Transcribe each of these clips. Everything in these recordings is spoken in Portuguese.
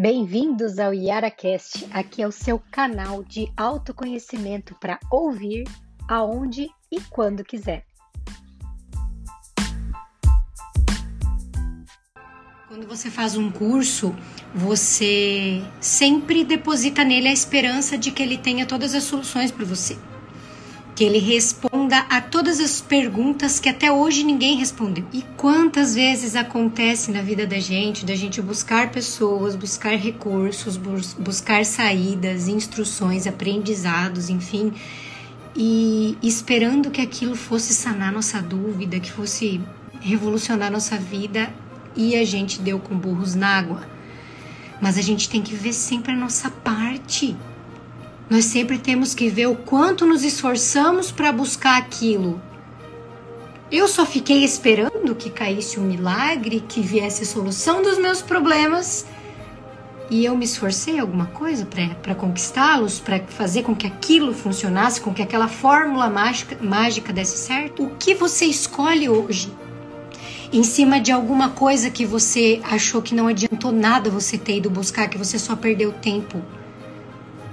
Bem-vindos ao YaraCast. Aqui é o seu canal de autoconhecimento para ouvir aonde e quando quiser. Quando você faz um curso, você sempre deposita nele a esperança de que ele tenha todas as soluções para você. Que ele responda a todas as perguntas que até hoje ninguém respondeu. E quantas vezes acontece na vida da gente, da gente buscar pessoas, buscar recursos, bus buscar saídas, instruções, aprendizados, enfim, e esperando que aquilo fosse sanar nossa dúvida, que fosse revolucionar nossa vida e a gente deu com burros na água. Mas a gente tem que ver sempre a nossa parte. Nós sempre temos que ver o quanto nos esforçamos para buscar aquilo. Eu só fiquei esperando que caísse um milagre, que viesse a solução dos meus problemas. E eu me esforcei alguma coisa para conquistá-los, para fazer com que aquilo funcionasse, com que aquela fórmula mágica, mágica desse certo. O que você escolhe hoje? em cima de alguma coisa que você achou que não adiantou nada você ter ido buscar, que você só perdeu tempo.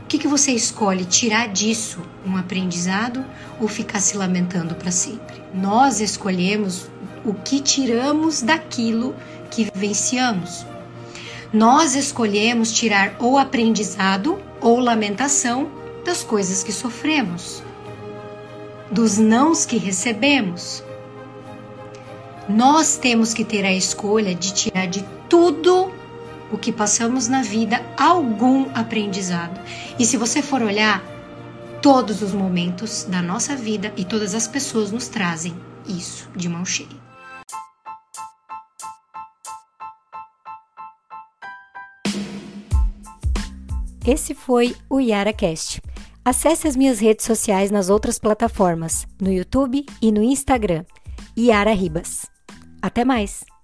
O que, que você escolhe? Tirar disso um aprendizado ou ficar se lamentando para sempre? Nós escolhemos o que tiramos daquilo que vivenciamos. Nós escolhemos tirar ou aprendizado ou lamentação das coisas que sofremos, dos nãos que recebemos, nós temos que ter a escolha de tirar de tudo o que passamos na vida algum aprendizado. E se você for olhar, todos os momentos da nossa vida e todas as pessoas nos trazem isso de mão cheia. Esse foi o YaraCast. Acesse as minhas redes sociais nas outras plataformas, no YouTube e no Instagram. Yara Ribas. Até mais!